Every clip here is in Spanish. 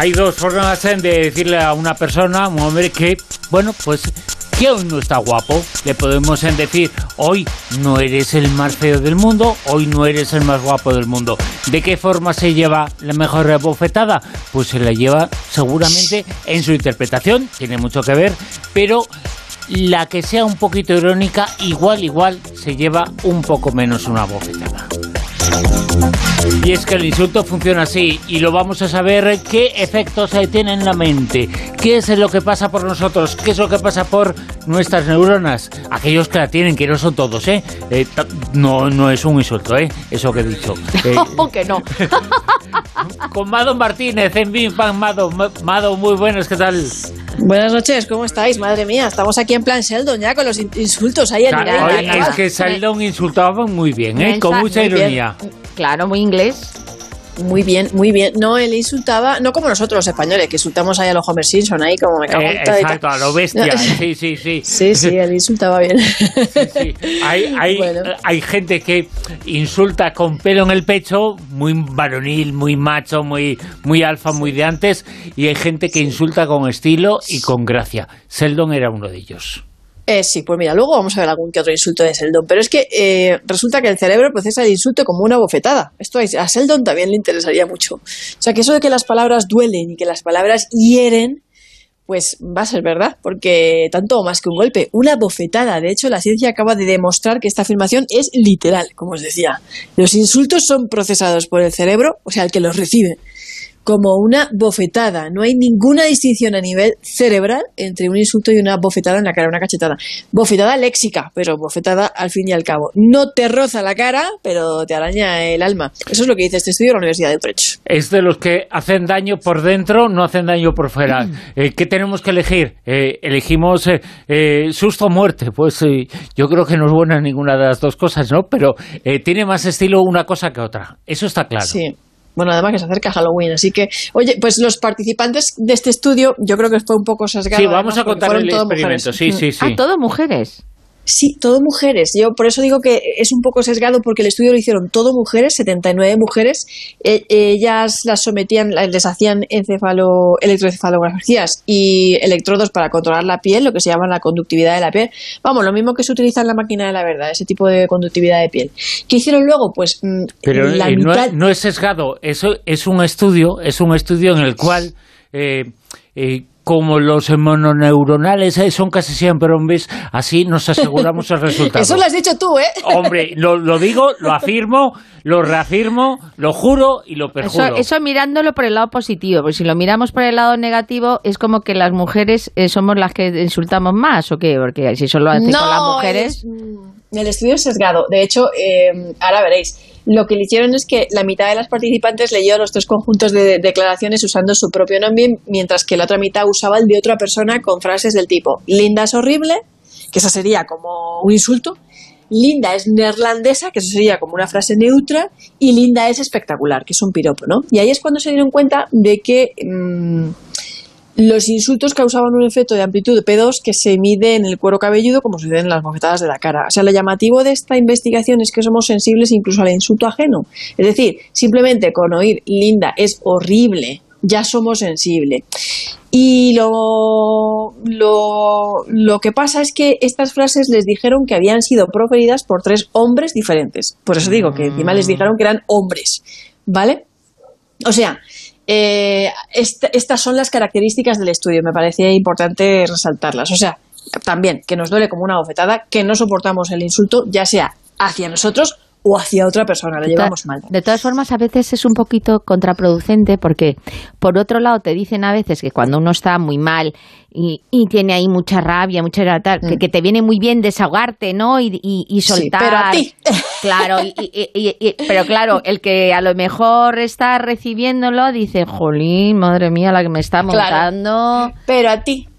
Hay dos formas de decirle a una persona, un hombre, que, bueno, pues que hoy no está guapo. Le podemos decir, hoy no eres el más feo del mundo, hoy no eres el más guapo del mundo. ¿De qué forma se lleva la mejor bofetada? Pues se la lleva seguramente en su interpretación, tiene mucho que ver, pero la que sea un poquito irónica, igual, igual, se lleva un poco menos una bofetada. Y es que el insulto funciona así y lo vamos a saber qué efectos tiene en la mente, qué es lo que pasa por nosotros, qué es lo que pasa por nuestras neuronas, aquellos que la tienen, que no son todos, ¿eh? eh no, no es un insulto, ¿eh? Eso que he dicho. Eh, que no. con Mado Martínez en Big Mado. Mado, muy buenas, ¿qué tal? Buenas noches, ¿cómo estáis? Madre mía, estamos aquí en plan Sheldon ya con los insultos ahí claro, Es que Sheldon insultaba muy bien, ¿eh? con mucha ironía. Claro, muy inglés. Muy bien, muy bien. No, él insultaba, no como nosotros los españoles, que insultamos ahí a los Homer Simpson, ahí como me cago eh, Exacto, a lo bestia. sí, sí, sí. Sí, sí, él insultaba bien. Sí, Hay, hay, hay gente que insulta con pelo en el pecho, muy varonil, muy macho, muy, muy alfa, muy de antes, y hay gente que insulta con estilo y con gracia. Seldon era uno de ellos. Eh, sí, pues mira, luego vamos a ver algún que otro insulto de Seldon, pero es que eh, resulta que el cerebro procesa el insulto como una bofetada. Esto a Seldon también le interesaría mucho. O sea, que eso de que las palabras duelen y que las palabras hieren, pues va a ser verdad, porque tanto más que un golpe, una bofetada. De hecho, la ciencia acaba de demostrar que esta afirmación es literal, como os decía. Los insultos son procesados por el cerebro, o sea, el que los recibe como una bofetada. No hay ninguna distinción a nivel cerebral entre un insulto y una bofetada en la cara, una cachetada. Bofetada léxica, pero bofetada al fin y al cabo. No te roza la cara, pero te araña el alma. Eso es lo que dice este estudio de la Universidad de Utrecht. Es de los que hacen daño por dentro, no hacen daño por fuera. Mm. Eh, ¿Qué tenemos que elegir? Eh, elegimos eh, susto o muerte. Pues yo creo que no es buena ninguna de las dos cosas, ¿no? Pero tiene más estilo una cosa que otra. Eso está claro. Sí. Bueno, además que se acerca Halloween, así que, oye, pues los participantes de este estudio, yo creo que fue un poco sesgado. Sí, vamos a contar el experimento, sí, sí, sí. ¿A todo mujeres? Sí, todo mujeres. Yo por eso digo que es un poco sesgado porque el estudio lo hicieron todo mujeres, 79 mujeres. E, ellas las sometían, les hacían encefalo, electroencefalografías y electrodos para controlar la piel, lo que se llama la conductividad de la piel. Vamos, lo mismo que se utiliza en la máquina de la verdad, ese tipo de conductividad de piel. ¿Qué hicieron luego? Pues mm, Pero la mitad... no, es sesgado, eso es un estudio, es un estudio en el cual eh, eh, como los mononeuronales eh, son casi siempre hombres, así nos aseguramos el resultado. Eso lo has dicho tú, ¿eh? Hombre, lo, digo, lo afirmo, lo reafirmo, lo juro y lo perjuro. Eso, mirándolo por el lado positivo, porque si lo miramos por el lado negativo es como que las mujeres eh, somos las que insultamos más, ¿o qué? Porque si solo lo hacen con las mujeres... El, estudio es sesgado. De hecho, eh, ahora veréis lo que le hicieron es que la mitad de las participantes leyó los tres conjuntos de declaraciones usando su propio nombre, mientras que la otra mitad usaba el de otra persona con frases del tipo Linda es horrible, que esa sería como un insulto, Linda es neerlandesa, que eso sería como una frase neutra, y Linda es espectacular, que es un piropo, ¿no? Y ahí es cuando se dieron cuenta de que mm, los insultos causaban un efecto de amplitud P2 que se mide en el cuero cabelludo como se en las bofetadas de la cara. O sea, lo llamativo de esta investigación es que somos sensibles incluso al insulto ajeno. Es decir, simplemente con oír Linda es horrible, ya somos sensibles. Y lo, lo, lo, que pasa es que estas frases les dijeron que habían sido proferidas por tres hombres diferentes. Por eso digo que encima les dijeron que eran hombres. ¿Vale? O sea, eh, estas son las características del estudio, me parecía importante resaltarlas. O sea, también que nos duele como una bofetada, que no soportamos el insulto, ya sea hacia nosotros o hacia otra persona, la llevamos mal. De todas formas, a veces es un poquito contraproducente porque, por otro lado, te dicen a veces que cuando uno está muy mal y, tiene ahí mucha rabia, mucha tal, que, mm. te viene muy bien desahogarte, ¿no? Y, y, soltar. pero a ti. Claro, pero claro, el que a lo mejor está recibiéndolo dice, jolín, madre mía, la que me está montando. pero a ti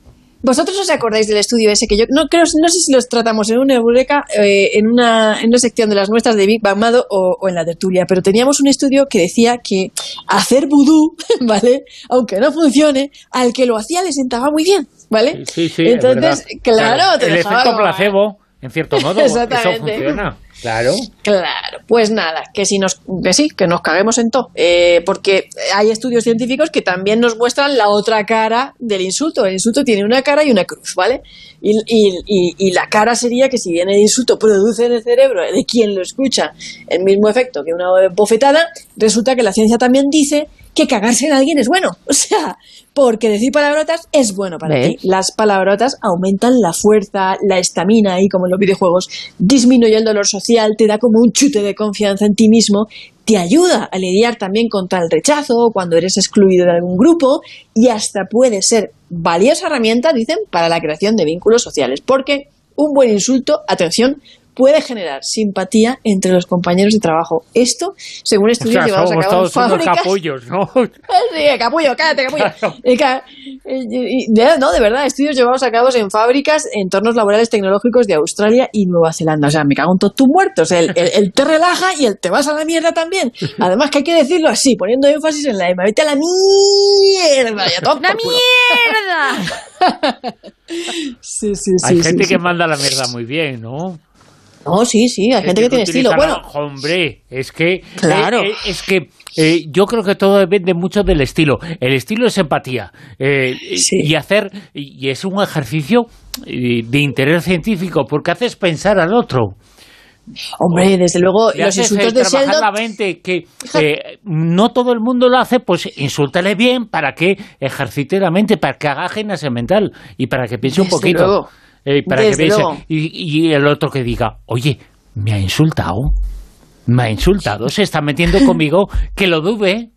vosotros os acordáis del estudio ese que yo no creo, no sé si los tratamos en una eureka, eh, en, una, en una sección de las nuestras de Big Bang Mado o, o, en la tertulia, pero teníamos un estudio que decía que hacer vudú, ¿vale? Aunque no funcione, al que lo hacía le sentaba muy bien, ¿vale? Sí, sí. Entonces, claro, claro, te el dejaba efecto como- placebo, en cierto modo, eso funciona. Claro. Claro, pues nada, que si nos, que sí, que nos caguemos en todo, eh, porque hay estudios científicos que también nos muestran la otra cara del insulto. El insulto tiene una cara y una cruz, ¿vale? Y, y- y- y la cara sería que si bien el insulto produce en el cerebro de quien lo escucha el mismo efecto que una bofetada, resulta que la ciencia también dice que cagarse en alguien es bueno. O sea, porque decir palabrotas es bueno para ¿Ves? ti. Las palabrotas aumentan la fuerza, la estamina y como en los videojuegos, disminuye el dolor social, te da como un chute de confianza en ti mismo, te ayuda a lidiar también contra el rechazo cuando eres excluido de algún grupo y hasta puede ser valiosa herramienta, dicen, para la creación de vínculos sociales. Porque un buen insulto, atención, puede generar simpatía entre los compañeros de trabajo. Esto, según O estudios sea, llevados a cabo en fábricas. capullos, ¿no? Sí, capullo, cállate, capullo. Y- y- de- no, de verdad, estudios llevados a cabo en fábricas, entornos laborales tecnológicos de Australia y Nueva Zelanda. O sea, me cago en todos tus muertos. El, el- el te relaja y el te vas a la mierda también. Además que hay que decirlo así, poniendo énfasis en la M. Vete a la mierda. Y a tomar ¡La mierda! Sí, sí, sí. Hay sí, gente sí. que manda la mierda muy bien, ¿no? No, sí, sí, hay gente que tiene estilo. Bueno, hombre, es que. Claro. eh, eh, es que. eh, yo creo que todo depende mucho del estilo. El estilo es empatía. eh, Sí. Y hacer. Y es un ejercicio eh, de interés científico, porque haces pensar al otro. hombre, desde luego, los insultos eh, de Sheldon. la mente, que eh, no todo el mundo lo hace, pues insúltale bien para que ejercite la mente, para que haga gimnasia mental y para que piense un poquito. luego. Eh, para Desde que luego. Y, y el otro que diga, oye, me ha insultado. Me ha insultado, se está metiendo conmigo, que lo dude.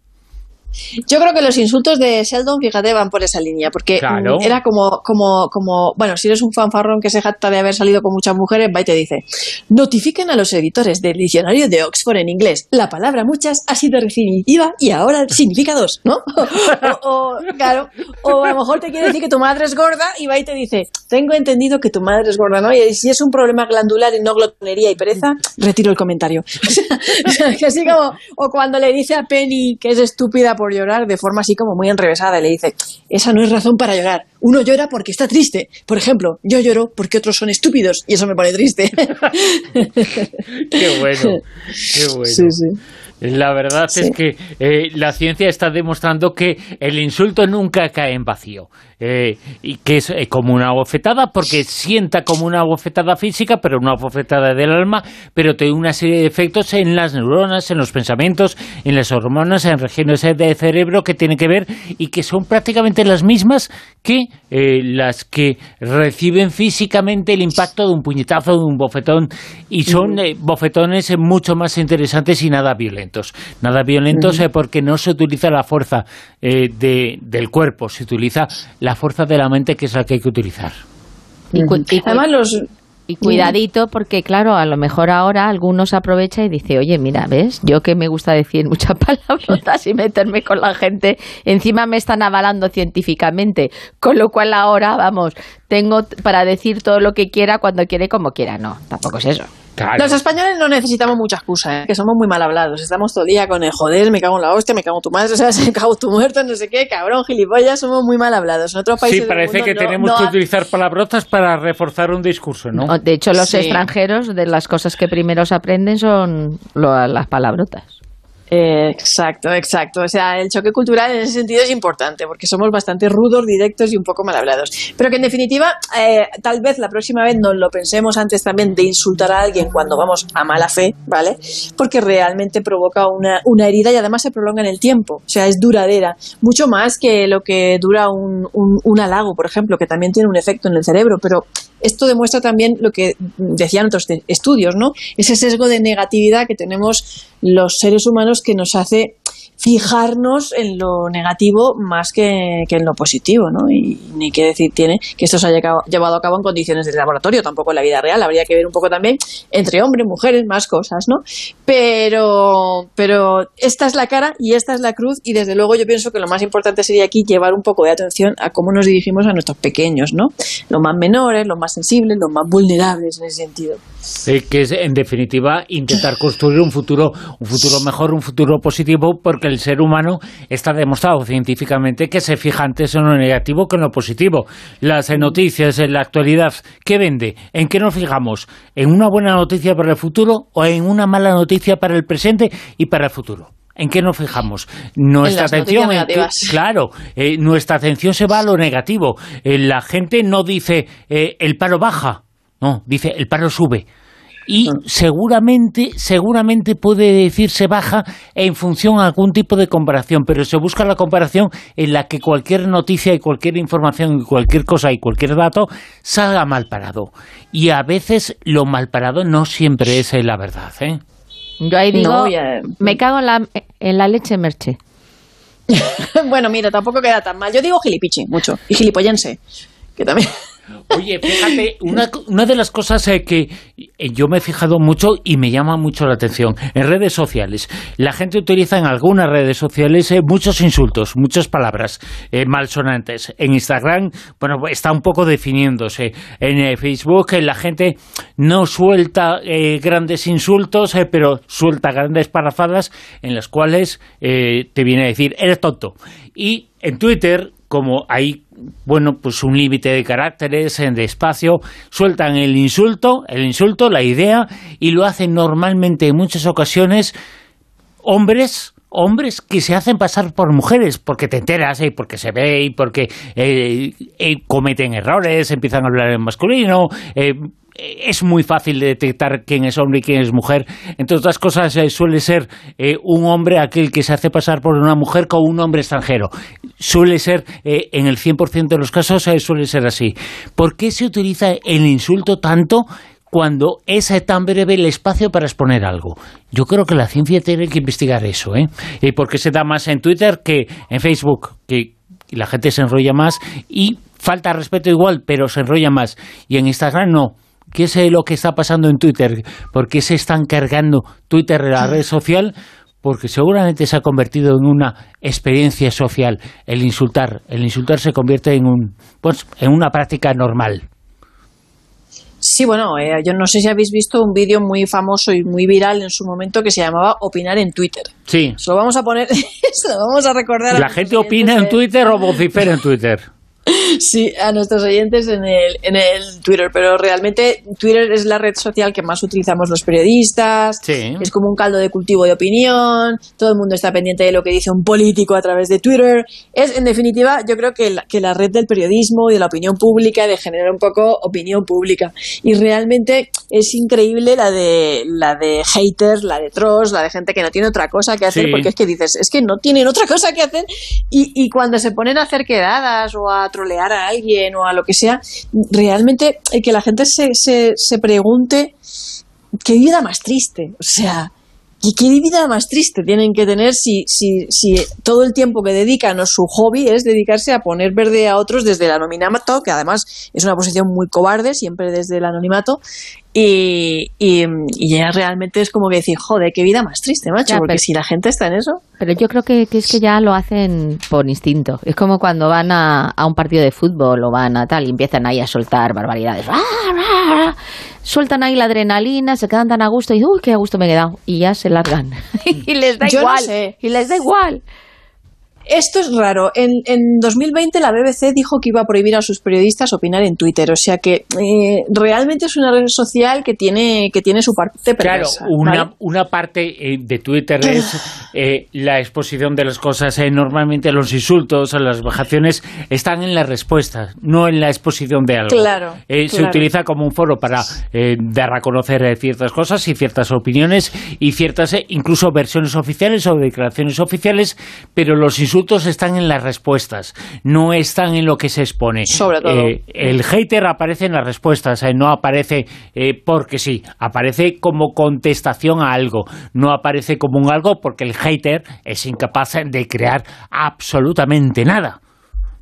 Yo creo que los insultos de Sheldon, fíjate, van por esa línea, porque Claro. mm, era como, como, como, bueno, si eres un fanfarrón que se jacta de haber salido con muchas mujeres, va y te dice, notifiquen a los editores del diccionario de Oxford en inglés, la palabra muchas ha sido definitiva y ahora significa dos, ¿no? o, o, claro, o a lo mejor te quiere decir que tu madre es gorda y va y te dice, tengo entendido que tu madre es gorda, ¿no? Y si es un problema glandular y no glotonería y pereza, retiro el comentario. O sea, que así como, o cuando le dice a Penny que es estúpida por llorar de forma así como muy enrevesada y le dice, esa no es razón para llorar. Uno llora porque está triste. Por ejemplo, yo lloro porque otros son estúpidos y eso me pone triste. Qué bueno, qué bueno. Sí, sí. La verdad Sí. es que eh, la ciencia está demostrando que el insulto nunca cae en vacío. eh, y que es eh, como una bofetada, porque sienta como una bofetada física, pero una bofetada del alma, pero tiene una serie de efectos en las neuronas, en los pensamientos, en las hormonas, en regiones de cerebro que tienen que ver y que son prácticamente las mismas que eh, las que reciben físicamente el impacto de un puñetazo, de un bofetón, y son eh, bofetones mucho más interesantes y nada violentos. Nada violentos eh, porque no se utiliza la fuerza eh, de- del cuerpo, se utiliza la fuerza de la mente que es la que hay que utilizar. Y, cu- y cu- Además, los, y cuidadito, porque claro, a lo mejor ahora algunos aprovecha y dice, oye, mira, ¿ves? Yo que me gusta decir muchas palabrotas y meterme con la gente, encima me están avalando científicamente, con lo cual ahora, vamos, tengo para decir todo lo que quiera, cuando quiera y como quiera. No, tampoco es eso. Los españoles no necesitamos mucha excusa, ¿eh? que somos muy mal hablados. Estamos todo el día con el joder, me cago en la hostia, me cago en tu madre, o sea, me cago en tu muerto, no sé qué, cabrón, gilipollas, somos muy mal hablados. En otros países Sí, del parece mundo que no- tenemos no que ha- utilizar palabrotas para reforzar un discurso, ¿no? O- De hecho, los Sí. extranjeros, de las cosas que primero se aprenden son lo- las palabrotas. Eh, exacto, exacto. O sea, el choque cultural en ese sentido es importante porque somos bastante rudos, directos y un poco mal hablados. Pero que en definitiva, eh, tal vez la próxima vez nos lo pensemos antes también de insultar a alguien cuando vamos a mala fe, ¿vale? Porque realmente provoca una, una herida y además se prolonga en el tiempo. O sea, es duradera. Mucho más que lo que dura un, un, un halago, por ejemplo, que también tiene un efecto en el cerebro. Pero esto demuestra también lo que decían otros estudios, ¿no? Ese sesgo de negatividad que tenemos los seres humanos que nos hace fijarnos en lo negativo más que, en lo positivo, ¿no? Y ni qué decir tiene que esto se haya llevado a cabo en condiciones de laboratorio, tampoco en la vida real. Habría que ver un poco también entre hombres, mujeres, más cosas, ¿no? Pero, pero esta es la cara y esta es la cruz y desde luego yo pienso que lo más importante sería aquí llevar un poco de atención a cómo nos dirigimos a nuestros pequeños, ¿no? Los más menores, los más sensibles, los más vulnerables en ese sentido. que es en definitiva intentar construir un futuro, un futuro mejor, un futuro positivo, porque el ser humano está demostrado científicamente que se fija antes en lo negativo que en lo positivo. Las noticias en la actualidad, ¿qué vende? ¿En qué nos fijamos? ¿En una buena noticia para el futuro o en una mala noticia para el presente y para el futuro? ¿En qué nos fijamos? Nuestra atención, claro, eh, nuestra atención se va a lo negativo. Eh, la gente no dice eh, el paro baja, no, dice el paro sube y ah. seguramente, seguramente puede decirse baja en función a algún tipo de comparación, pero se busca la comparación en la que cualquier noticia y cualquier información y cualquier cosa y cualquier dato salga mal parado. Y a veces lo mal parado no siempre es la verdad. ¿eh? Yo ahí digo, me cago en la, en la leche merche. bueno, mira, tampoco queda tan mal. Yo digo gilipichi mucho y gilipollense, que también... Oye, fíjate, una, una de las cosas eh, que eh, yo me he fijado mucho y me llama mucho la atención, en redes sociales, la gente utiliza en algunas redes sociales eh, muchos insultos, muchas palabras malsonantes. En Instagram, bueno, está un poco definiéndose. En Facebook la gente no suelta grandes insultos, pero suelta grandes parafadas en las cuales te viene a decir, eres tonto. Y en Twitter como hay bueno, pues un límite de caracteres, de espacio, sueltan el insulto, el insulto, la idea, y lo hacen normalmente en muchas ocasiones hombres hombres que se hacen pasar por mujeres porque te enteras y porque se ve y porque eh, cometen errores, empiezan a hablar en masculino, eh, es muy fácil de detectar quién es hombre y quién es mujer. Entre otras cosas, eh, suele ser eh, un hombre aquel que se hace pasar por una mujer con un hombre extranjero. Suele ser, eh, en el 100% de los casos, suele ser así. ¿Por qué se utiliza el insulto tanto cuando es tan breve el espacio para exponer algo. Yo creo que la ciencia tiene que investigar eso, ¿eh? ¿Y por qué se da más en Twitter que en Facebook? Que la gente se enrolla más y falta respeto igual, pero se enrolla más. Y en Instagram no. ¿Qué es lo que está pasando en Twitter? ¿Por qué se están cargando Twitter, la red social? Porque seguramente se ha convertido en una experiencia social el insultar. El insultar se convierte en, un, pues, en una práctica normal. Sí, bueno, eh, yo no sé si habéis visto un vídeo muy famoso y muy viral en su momento que se llamaba Opinar en Twitter. Sí. Se lo vamos a poner, se lo vamos a recordar. ¿La gente opina en Twitter o vocifera en Twitter? Sí, a nuestros oyentes en el, en el Twitter, pero realmente Twitter es la red social que más utilizamos los periodistas, es como un caldo de cultivo de opinión, todo el mundo está pendiente de lo que dice un político a través de Twitter. Es, en definitiva, yo creo que la, que la red del periodismo y de la opinión pública, de generar un poco opinión pública. Y realmente es increíble la de, la de haters, la de trolls, la de gente que no tiene otra cosa que hacer, porque es que dices, es que no tienen otra cosa que hacer, y, y cuando se ponen a hacer quedadas o a trolear a alguien o a lo que sea, realmente que la gente se, se, se pregunte qué vida más triste. O sea, ¿Y qué vida más triste tienen que tener si, si, si todo el tiempo que dedican o su hobby es dedicarse a poner verde a otros desde el anonimato, que además es una posición muy cobarde, siempre desde el anonimato, y, y, ya realmente es como que decir, joder, qué vida más triste, macho, porque si la gente está en eso... Pero yo creo que, es que ya lo hacen por instinto. Es como cuando van a, a, un partido de fútbol o van a tal y empiezan ahí a soltar barbaridades. Sueltan ahí la adrenalina, se quedan tan a gusto y uy, qué a gusto me he quedado. Y ya se largan. y les da igual. Y les da igual. Esto es raro. En, en 2020 la BBC dijo que iba a prohibir a sus periodistas opinar en Twitter. O sea que eh, realmente es una red social que tiene, que tiene su parte perversa. Claro, una, una parte eh, de Twitter es eh, la exposición de las cosas. normalmente los insultos, las bajaciones están en las respuestas, no en la exposición de algo. Claro, Se utiliza como un foro para dar a conocer ciertas cosas y ciertas opiniones y ciertas incluso versiones oficiales o declaraciones oficiales, pero los insultos insultos están en las respuestas, no están en lo que se expone. Sobre todo. Eh, el hater aparece en las respuestas, eh, no aparece eh, porque sí, aparece como contestación a algo, no aparece como un algo porque el hater es incapaz de crear absolutamente nada.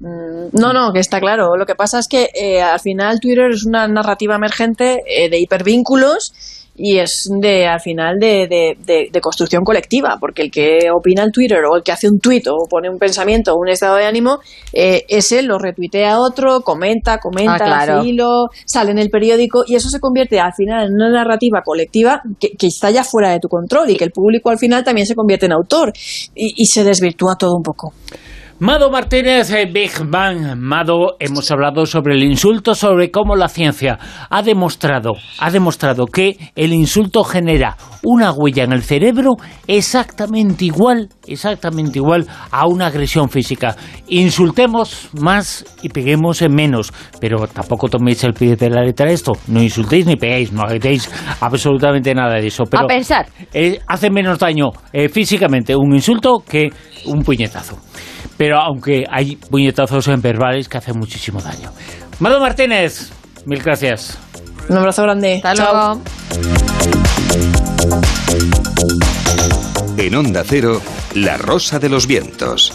No, no, que está claro. Lo que pasa es que eh, al final Twitter es una narrativa emergente eh, de hipervínculos y es de al final de, de, de- de construcción colectiva, porque el que opina en Twitter o el que hace un tweet o pone un pensamiento o un estado de ánimo, eh, ese lo retuitea otro, comenta, comenta, Ah, claro. hace hilo, sale en el periódico y eso se convierte al final en una narrativa colectiva que, que está ya fuera de tu control y que el público al final también se convierte en autor y, y se desvirtúa todo un poco. Mado Martínez, eh, Big Bang. Mado, hemos hablado sobre el insulto, sobre cómo la ciencia ha demostrado, ha demostrado que el insulto genera una huella en el cerebro exactamente igual, exactamente igual a una agresión física. Insultemos más y peguemos en menos, pero tampoco toméis el pie de la letra esto. No insultéis ni peguéis, no hagáis absolutamente nada de eso. Pero A pensar. eh, hace menos daño eh, físicamente un insulto que un puñetazo. Pero aunque hay puñetazos en verbales que hacen muchísimo daño. Mado Martínez, mil gracias. Un abrazo grande. Hasta Chao. luego. En Onda Cero, La Rosa de los Vientos.